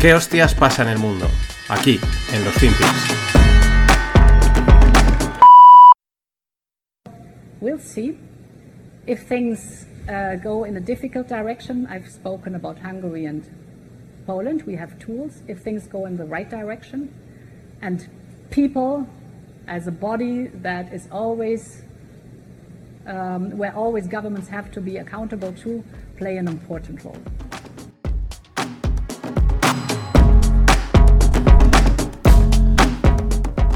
¿Qué hostias pasa en el mundo? Aquí, en los Finpics. We'll see. If things uh, go in a difficult direction, I've spoken about Hungary and Poland. We have tools. If things go in the right direction, and people, as a body that is always um, where always governments have to be accountable to, play an important role.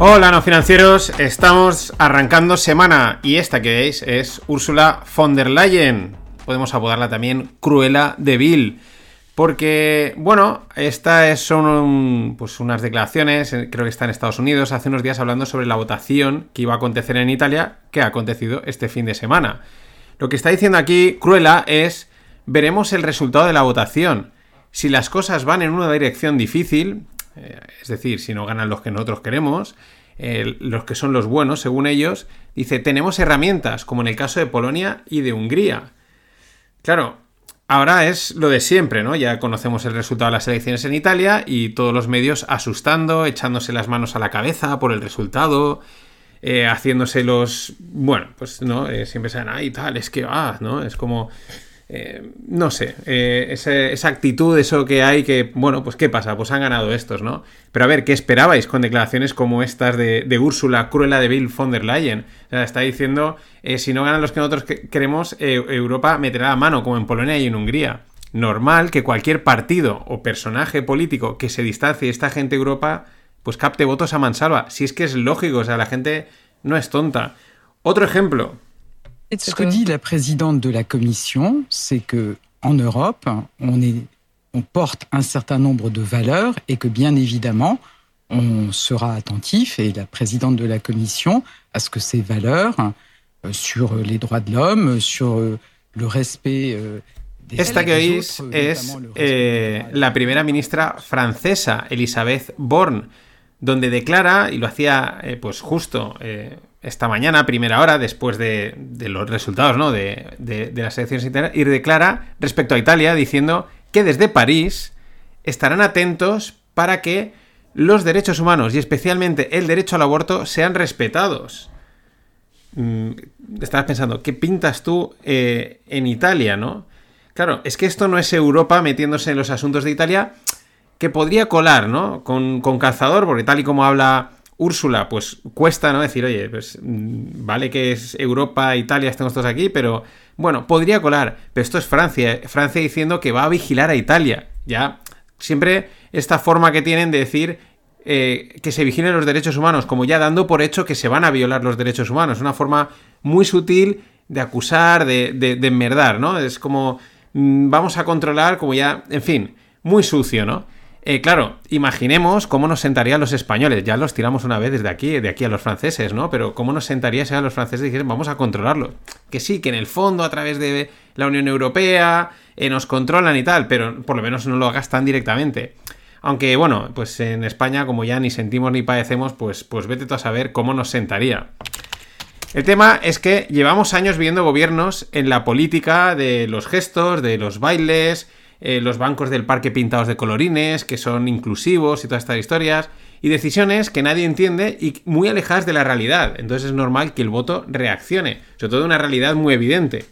Hola no financieros, estamos arrancando semana y esta que veis es Úrsula von der Leyen. Podemos apodarla también Cruela de Vil. Porque, bueno, estas son pues unas declaraciones, eh, creo que está en Estados Unidos, hace unos días hablando sobre la votación que iba a acontecer en Italia, que ha acontecido este fin de semana. Lo que está diciendo aquí Cruella es, veremos el resultado de la votación. Si las cosas van en una dirección difícil, eh, es decir, si no ganan los que nosotros queremos, los que son los buenos, según ellos, dice, tenemos herramientas, como en el caso de Polonia y de Hungría. Claro, ahora es lo de siempre, ¿no? Ya conocemos el resultado de las elecciones en Italia y todos los medios asustando, echándose las manos a la cabeza por el resultado, eh, haciéndose los... Bueno, pues no, eh, siempre se ay, tal, es que, ah, ¿no? Es como... Eh, no sé, eh, esa, actitud, eso que hay que, bueno, pues ¿qué pasa? Pues han ganado estos, ¿no? Pero a ver, ¿qué esperabais con declaraciones como estas de, Úrsula, Cruella de Bill von der Leyen? O sea, está diciendo, eh, si no ganan los que nosotros queremos, Europa meterá la mano, como en Polonia y en Hungría. Normal que cualquier partido o personaje político que se distancie de esta gente de Europa, pues capte votos a mansalva. Si es que es lógico, o sea, la gente no es tonta. Otro ejemplo, Ce que dit la présidente de la Commission, c'est que en Europe, on, est, on porte un certain nombre de valeurs et que bien évidemment, on sera attentif, et la présidente de la Commission, à ce que ces valeurs euh, sur les droits de l'homme, sur euh, le respect euh, Esta que oís es eh, la primera ministra francesa, Elisabeth Borne, donde declara, y lo hacía eh, pues justo eh, esta mañana, primera hora, después de, los resultados ¿no? de, las elecciones internas, y declara respecto a Italia diciendo que desde París estarán atentos para que los derechos humanos y especialmente el derecho al aborto sean respetados. Mm, estabas pensando, ¿qué pintas tú eh, en Italia, no? Claro, es que esto no es Europa metiéndose en los asuntos de Italia, que podría colar, ¿no? Con, con calzador, porque tal y como habla Úrsula, pues cuesta, ¿no? Decir, oye, pues mm, vale que es Europa, Italia, estamos todos aquí, pero bueno, podría colar. Pero esto es Francia, Francia diciendo que va a vigilar a Italia. Ya, siempre esta forma que tienen de decir eh, que se vigilen los derechos humanos, como ya dando por hecho que se van a violar los derechos humanos. Una forma muy sutil de acusar, de, de, de enmerdar, ¿no? Es como mm, vamos a controlar, como ya, en fin, muy sucio, ¿no? Eh, claro, imaginemos cómo nos sentarían los españoles. Ya los tiramos una vez desde aquí, de aquí a los franceses, ¿no? Pero cómo nos sentaría si a los franceses dijeran, vamos a controlarlo. Que sí, que en el fondo, a través de la Unión Europea, eh, nos controlan y tal, pero por lo menos no lo gastan directamente. Aunque, bueno, pues en España, como ya ni sentimos ni padecemos, pues, pues vete tú a saber cómo nos sentaría. El tema es que llevamos años viendo gobiernos en la política de los gestos, de los bailes, eh, los bancos del parque pintados de colorines, que son inclusivos y todas estas historias, y decisiones que nadie entiende y muy alejadas de la realidad. Entonces es normal que el voto reaccione, sobre todo en una realidad muy evidente,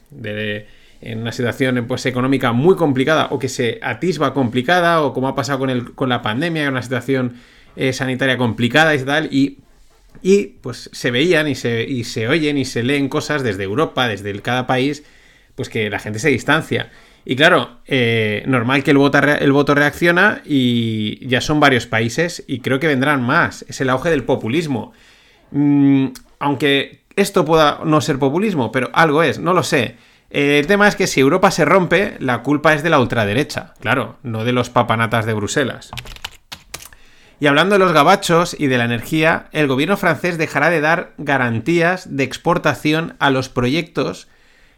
en una situación pues, económica muy complicada o que se atisba complicada, o como ha pasado con, el, con la pandemia, una situación eh, sanitaria complicada y tal, y y pues se veían y se, y se oyen y se leen cosas desde Europa, desde cada país, pues que la gente se distancia. Y claro, eh, normal que el voto, reacciona y ya son varios países y creo que vendrán más. Es el auge del populismo. Mm, aunque esto pueda no ser populismo, pero algo es, no lo sé. Eh, el tema es que si Europa se rompe, la culpa es de la ultraderecha, claro, no de los papanatas de Bruselas. Y hablando de los gabachos y de la energía, el gobierno francés dejará de dar garantías de exportación a los proyectos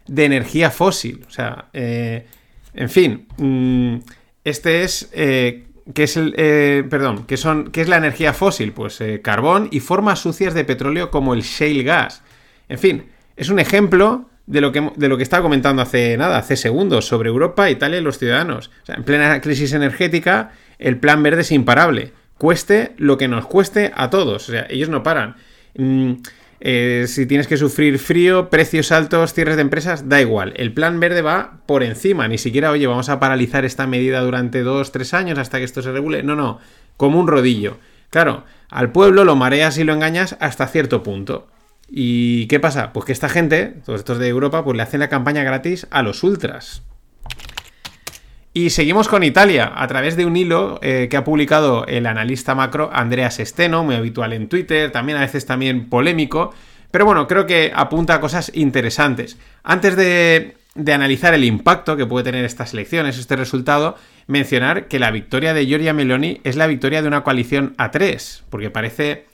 de energía fósil. O sea, eh, en fin, mm, este es... Eh, ¿Qué es el. Eh, perdón, ¿qué, son, ¿qué es la energía fósil? Pues carbón y formas sucias de petróleo como el shale gas. En fin, es un ejemplo de lo que, de lo que estaba comentando hace nada, hace segundos, sobre Europa, Italia y los ciudadanos. En plena crisis energética, el plan verde es imparable. Cueste lo que nos cueste a todos. O sea, ellos no paran. Mm, eh, si tienes que sufrir frío, precios altos, cierres de empresas, da igual. El plan verde va por encima. Ni siquiera, oye, vamos a paralizar esta medida durante dos, tres años hasta que esto se regule. No, no. Como un rodillo. Claro, al pueblo lo mareas y lo engañas hasta cierto punto. ¿Y qué pasa? Pues que esta gente, todos estos de Europa, pues le hacen la campaña gratis a los ultras. Y seguimos con Italia, a través de un hilo eh, que ha publicado el analista macro Andreas Steno, muy habitual en Twitter, también a veces también polémico, pero bueno, creo que apunta a cosas interesantes. Antes de, analizar el impacto que puede tener estas elecciones, este resultado, mencionar que la victoria de Giorgia Meloni es la victoria de una coalición A3, porque parece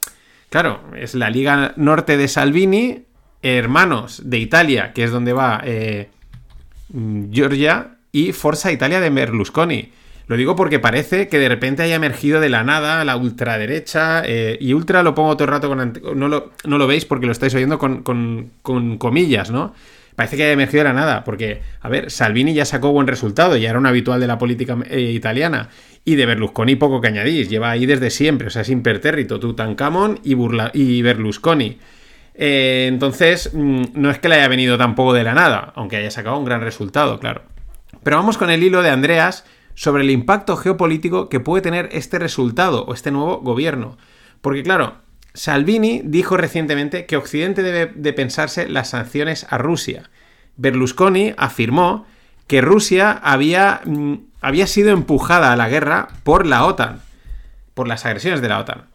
Claro, es la Liga Norte de Salvini, hermanos de Italia, que es donde va eh, Georgia, y Forza Italia de Berlusconi. Lo digo porque parece que de repente haya emergido de la nada la ultraderecha. Eh, y ultra lo pongo todo el rato con. No lo, no lo veis porque lo estáis oyendo con, con, comillas, ¿no? Parece que haya emergido de la nada. Porque, a ver, Salvini ya sacó buen resultado, ya era un habitual de la política eh, italiana. Y de Berlusconi poco que añadís, lleva ahí desde siempre, o sea, es impertérrito, Tutankamón y, y Berlusconi. Eh, entonces, mm, no es que le haya venido tampoco de la nada, aunque haya sacado un gran resultado, claro. Pero vamos con el hilo de Andreas sobre el impacto geopolítico que puede tener este resultado o este nuevo gobierno. Porque claro, Salvini dijo recientemente que Occidente debe de pensarse las sanciones a Rusia. Berlusconi afirmó que Rusia había mm, había sido empujada a la guerra por la OTAN, por las agresiones de la OTAN.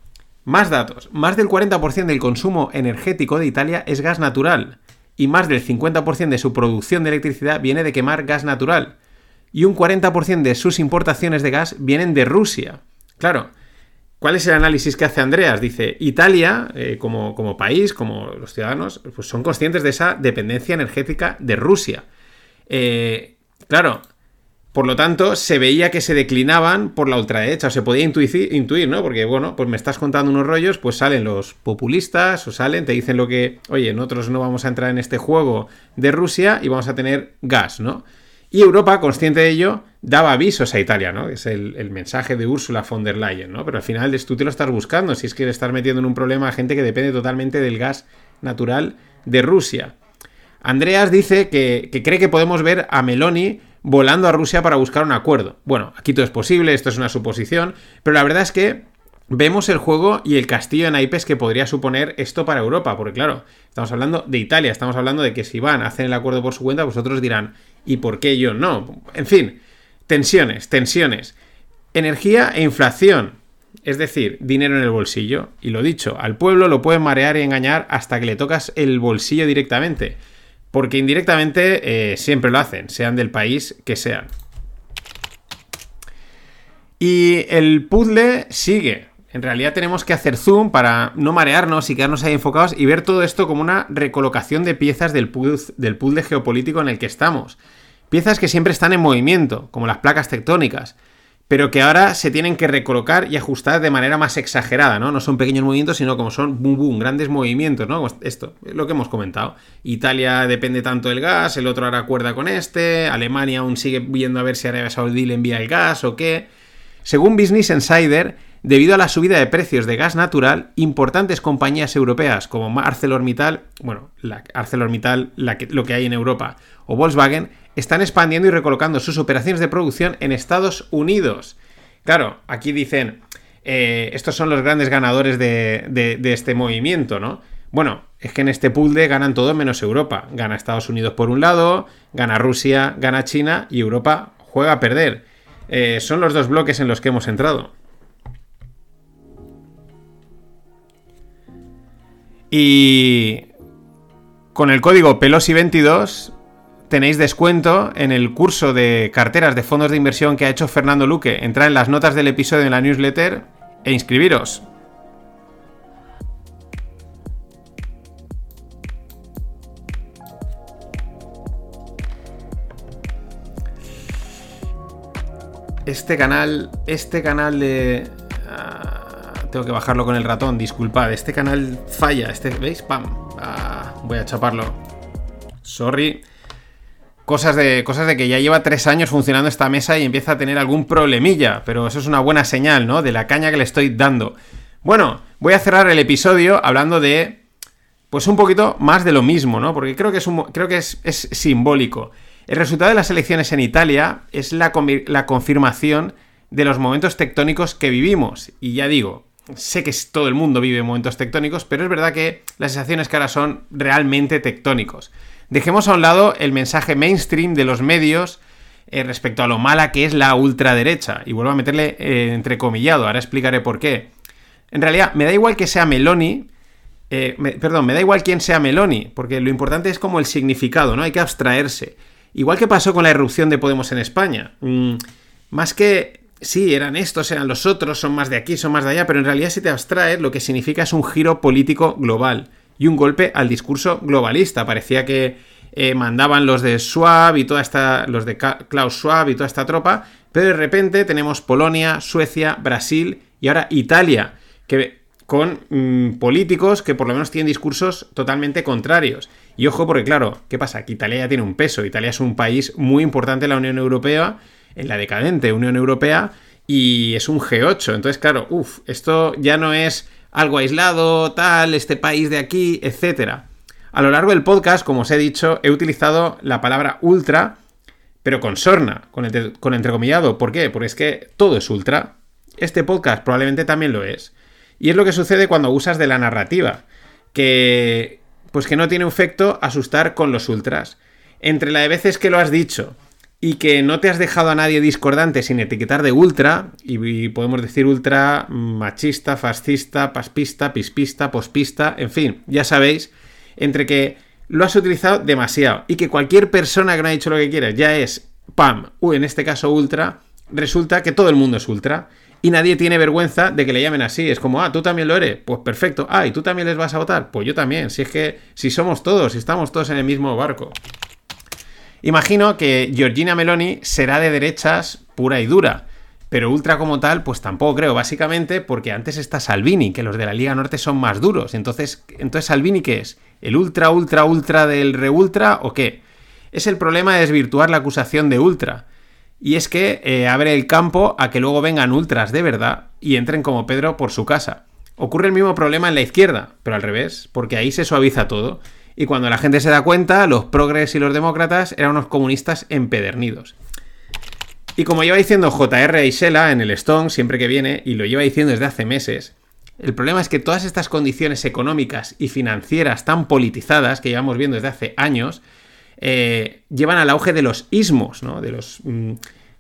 Más datos, más del 40% del consumo energético de Italia es gas natural y más del 50% de su producción de electricidad viene de quemar gas natural y un 40% de sus importaciones de gas vienen de Rusia. Claro, ¿cuál es el análisis que hace Andreas? Dice, Italia, eh, como, como, país, como los ciudadanos, pues son conscientes de esa dependencia energética de Rusia. Eh, claro, por lo tanto, se veía que se declinaban por la ultraderecha, o se podía intuir, ¿no? Porque, bueno, pues me estás contando unos rollos, pues salen los populistas, o salen, te dicen lo que, oye, nosotros no vamos a entrar en este juego de Rusia y vamos a tener gas, ¿no? Y Europa, consciente de ello, daba avisos a Italia, ¿no? Es el, mensaje de Ursula von der Leyen, ¿no? Pero al final tú te lo estás buscando, si es que le estás metiendo en un problema a gente que depende totalmente del gas natural de Rusia. Andreas dice que cree que podemos ver a Meloni volando a Rusia para buscar un acuerdo. Bueno, aquí todo es posible, esto es una suposición, pero la verdad es que vemos el juego y el castillo de naipes que podría suponer esto para Europa, porque claro, estamos hablando de Italia, estamos hablando de que si van a hacer el acuerdo por su cuenta, vosotros dirán, ¿y por qué yo no? En fin, tensiones, tensiones. Energía e inflación, es decir, dinero en el bolsillo. Y lo dicho, al pueblo lo pueden marear y engañar hasta que le tocas el bolsillo directamente porque indirectamente eh, siempre lo hacen, sean del país que sean. Y el puzzle sigue. En realidad tenemos que hacer zoom para no marearnos y quedarnos ahí enfocados y ver todo esto como una recolocación de piezas del, del puzzle geopolítico en el que estamos. Piezas que siempre están en movimiento, como las placas tectónicas pero que ahora se tienen que recolocar y ajustar de manera más exagerada, ¿no? No son pequeños movimientos, sino como son boom, boom, grandes movimientos, ¿no? Esto, es lo que hemos comentado. Italia depende tanto del gas, el otro hará cuerda con este, Alemania aún sigue viendo a ver si Arabia Saudí le envía el gas o qué. Según Business Insider, debido a la subida de precios de gas natural, importantes compañías europeas como ArcelorMittal, bueno, ArcelorMittal, lo que hay en Europa, o Volkswagen, están expandiendo y recolocando sus operaciones de producción en Estados Unidos. Claro, aquí dicen, eh, estos son los grandes ganadores de, este movimiento, ¿no? Bueno, es que en este pool de ganan todo menos Europa. Gana Estados Unidos por un lado, gana Rusia, gana China y Europa juega a perder. Eh, son los dos bloques en los que hemos entrado. Y con el código Pelosi22 tenéis descuento en el curso de carteras de fondos de inversión que ha hecho Fernando Luque. Entrad en las notas del episodio en la newsletter e inscribiros. Este canal, este canal de... Ah, tengo que bajarlo con el ratón, disculpad. Este canal falla, este, ¿veis? Pam. Ah, voy a chaparlo. Sorry. Cosas de, cosas de que ya lleva tres años funcionando esta mesa y empieza a tener algún problemilla, pero eso es una buena señal, ¿no? De la caña que le estoy dando. Bueno, voy a cerrar el episodio hablando de, pues un poquito más de lo mismo, ¿no? Porque creo que es, creo que es, es simbólico. El resultado de las elecciones en Italia es la, la confirmación de los momentos tectónicos que vivimos. Y ya digo, sé que todo el mundo vive momentos tectónicos, pero es verdad que las sensaciones que ahora son realmente tectónicos. Dejemos a un lado el mensaje mainstream de los medios eh, respecto a lo mala que es la ultraderecha. Y vuelvo a meterle eh, entrecomillado, ahora explicaré por qué. En realidad, me da igual que sea Meloni, eh, perdón, me da igual quién sea Meloni, porque lo importante es como el significado, ¿no? Hay que abstraerse. Igual que pasó con la irrupción de Podemos en España. Mm, más que sí, eran estos, eran los otros, son más de aquí, son más de allá, pero en realidad si te abstraes, lo que significa es un giro político global y un golpe al discurso globalista. Parecía que eh, mandaban los de Schwab y toda esta, los de Klaus Schwab y toda esta tropa, pero de repente tenemos Polonia, Suecia, Brasil y ahora Italia, que con mm, políticos que por lo menos tienen discursos totalmente contrarios. Y ojo, porque claro, ¿qué pasa? Que Italia ya tiene un peso. Italia es un país muy importante en la Unión Europea en la decadente Unión Europea y es un G8. Entonces, claro, uff, esto ya no es algo aislado, tal, este país de aquí, etc. A lo largo del podcast, como os he dicho, he utilizado la palabra ultra, pero con sorna, con, con entrecomillado. ¿Por qué? Porque es que todo es ultra. Este podcast probablemente también lo es. Y es lo que sucede cuando usas de la narrativa, que pues que no tiene efecto asustar con los ultras. Entre la de veces que lo has dicho y que no te has dejado a nadie discordante sin etiquetar de ultra, y, podemos decir ultra machista, fascista, paspista, pispista, pospista, en fin, ya sabéis, entre que lo has utilizado demasiado y que cualquier persona que no ha dicho lo que quieres ya es, pam, en este caso ultra, resulta que todo el mundo es ultra. Y nadie tiene vergüenza de que le llamen así. Es como, ah, tú también lo eres. Pues perfecto. Ah, ¿y tú también les vas a votar? Pues yo también. Si es que, si somos todos, si estamos todos en el mismo barco. Imagino que Georgina Meloni será de derechas pura y dura. Pero ultra como tal, pues tampoco creo, básicamente porque antes está Salvini, que los de la Liga Norte son más duros. Entonces, entonces Salvini, ¿qué es? ¿El ultra, ultra, ultra del re ultra o qué? Es el problema de desvirtuar la acusación de ultra. Y es que eh, abre el campo a que luego vengan ultras de verdad y entren como Pedro por su casa. Ocurre el mismo problema en la izquierda, pero al revés, porque ahí se suaviza todo. Y cuando la gente se da cuenta, los progres y los demócratas eran unos comunistas empedernidos. Y como lleva diciendo J.R. Isela en el Stone siempre que viene, y lo lleva diciendo desde hace meses, el problema es que todas estas condiciones económicas y financieras tan politizadas que llevamos viendo desde hace años, eh, llevan al auge de los ismos, ¿no? De los mm,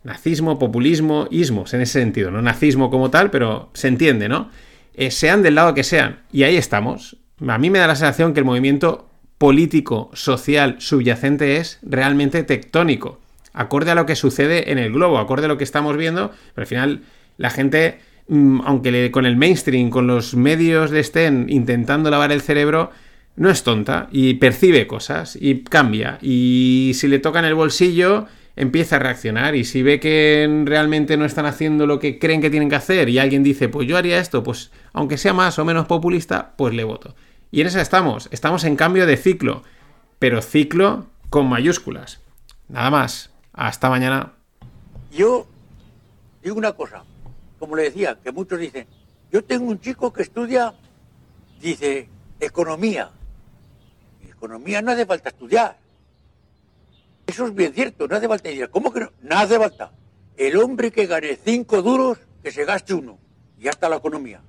nazismo, populismo, ismos, en ese sentido. No nazismo como tal, pero se entiende, ¿no? Eh, sean del lado que sean. Y ahí estamos. A mí me da la sensación que el movimiento político, social, subyacente es realmente tectónico, acorde a lo que sucede en el globo, acorde a lo que estamos viendo, pero al final la gente, mm, aunque con el mainstream, con los medios le estén intentando lavar el cerebro, no es tonta y percibe cosas y cambia. Y si le tocan el bolsillo, empieza a reaccionar. Y si ve que realmente no están haciendo lo que creen que tienen que hacer y alguien dice, pues yo haría esto, pues aunque sea más o menos populista, pues le voto. Y en esa estamos. Estamos en cambio de ciclo. Pero ciclo con mayúsculas. Nada más. Hasta mañana. Yo digo una cosa. Como le decía, que muchos dicen, yo tengo un chico que estudia, dice, economía. Economía no hace falta estudiar. Eso es bien cierto, no hace falta estudiar. ¿Cómo que no? No hace falta. El hombre que gane cinco duros, que se gaste uno. Y ya está la economía.